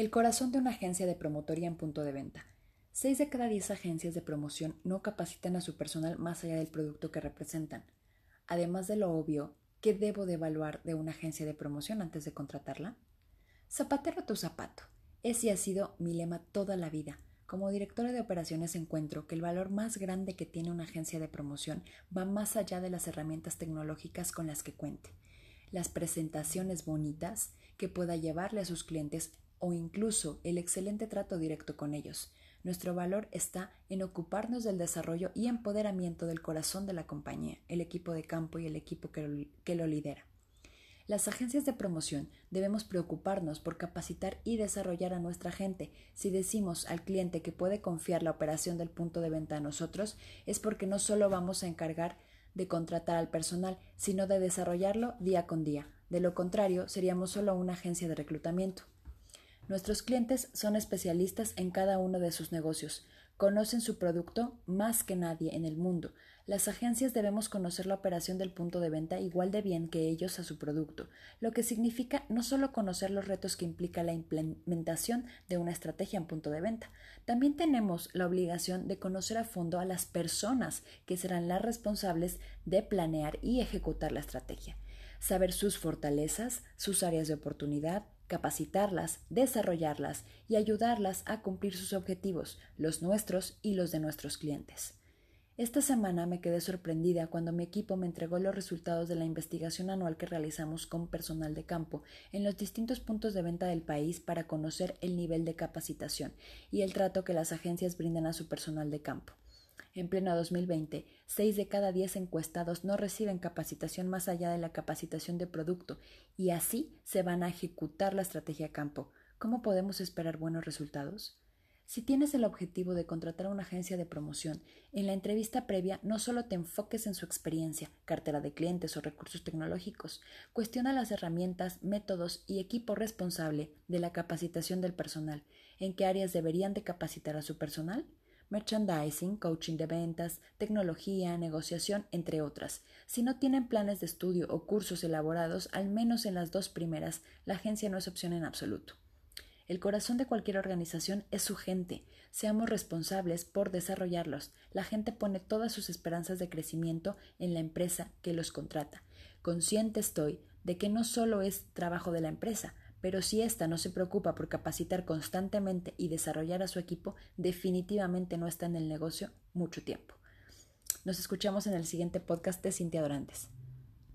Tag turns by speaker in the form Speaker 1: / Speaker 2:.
Speaker 1: El corazón de una agencia de promotoría en punto de venta. Seis de cada diez agencias de promoción no capacitan a su personal más allá del producto que representan. Además de lo obvio, ¿qué debo de evaluar de una agencia de promoción antes de contratarla? Zapatero tu zapato. Ese ha sido mi lema toda la vida. Como directora de operaciones encuentro que el valor más grande que tiene una agencia de promoción va más allá de las herramientas tecnológicas con las que cuente. Las presentaciones bonitas que pueda llevarle a sus clientes o incluso el excelente trato directo con ellos. Nuestro valor está en ocuparnos del desarrollo y empoderamiento del corazón de la compañía, el equipo de campo y el equipo que lo, que lo lidera. Las agencias de promoción debemos preocuparnos por capacitar y desarrollar a nuestra gente. Si decimos al cliente que puede confiar la operación del punto de venta a nosotros, es porque no solo vamos a encargar de contratar al personal, sino de desarrollarlo día con día. De lo contrario, seríamos solo una agencia de reclutamiento. Nuestros clientes son especialistas en cada uno de sus negocios, conocen su producto más que nadie en el mundo. Las agencias debemos conocer la operación del punto de venta igual de bien que ellos a su producto, lo que significa no solo conocer los retos que implica la implementación de una estrategia en punto de venta, también tenemos la obligación de conocer a fondo a las personas que serán las responsables de planear y ejecutar la estrategia saber sus fortalezas, sus áreas de oportunidad, capacitarlas, desarrollarlas y ayudarlas a cumplir sus objetivos, los nuestros y los de nuestros clientes. Esta semana me quedé sorprendida cuando mi equipo me entregó los resultados de la investigación anual que realizamos con personal de campo en los distintos puntos de venta del país para conocer el nivel de capacitación y el trato que las agencias brindan a su personal de campo. En pleno 2020, seis de cada diez encuestados no reciben capacitación más allá de la capacitación de producto y así se van a ejecutar la estrategia campo. ¿Cómo podemos esperar buenos resultados? Si tienes el objetivo de contratar a una agencia de promoción, en la entrevista previa no solo te enfoques en su experiencia, cartera de clientes o recursos tecnológicos, cuestiona las herramientas, métodos y equipo responsable de la capacitación del personal, en qué áreas deberían de capacitar a su personal merchandising, coaching de ventas, tecnología, negociación, entre otras. Si no tienen planes de estudio o cursos elaborados, al menos en las dos primeras, la agencia no es opción en absoluto. El corazón de cualquier organización es su gente. Seamos responsables por desarrollarlos. La gente pone todas sus esperanzas de crecimiento en la empresa que los contrata. Consciente estoy de que no solo es trabajo de la empresa, pero si ésta no se preocupa por capacitar constantemente y desarrollar a su equipo, definitivamente no está en el negocio mucho tiempo. Nos escuchamos en el siguiente podcast de Cintia Dorantes.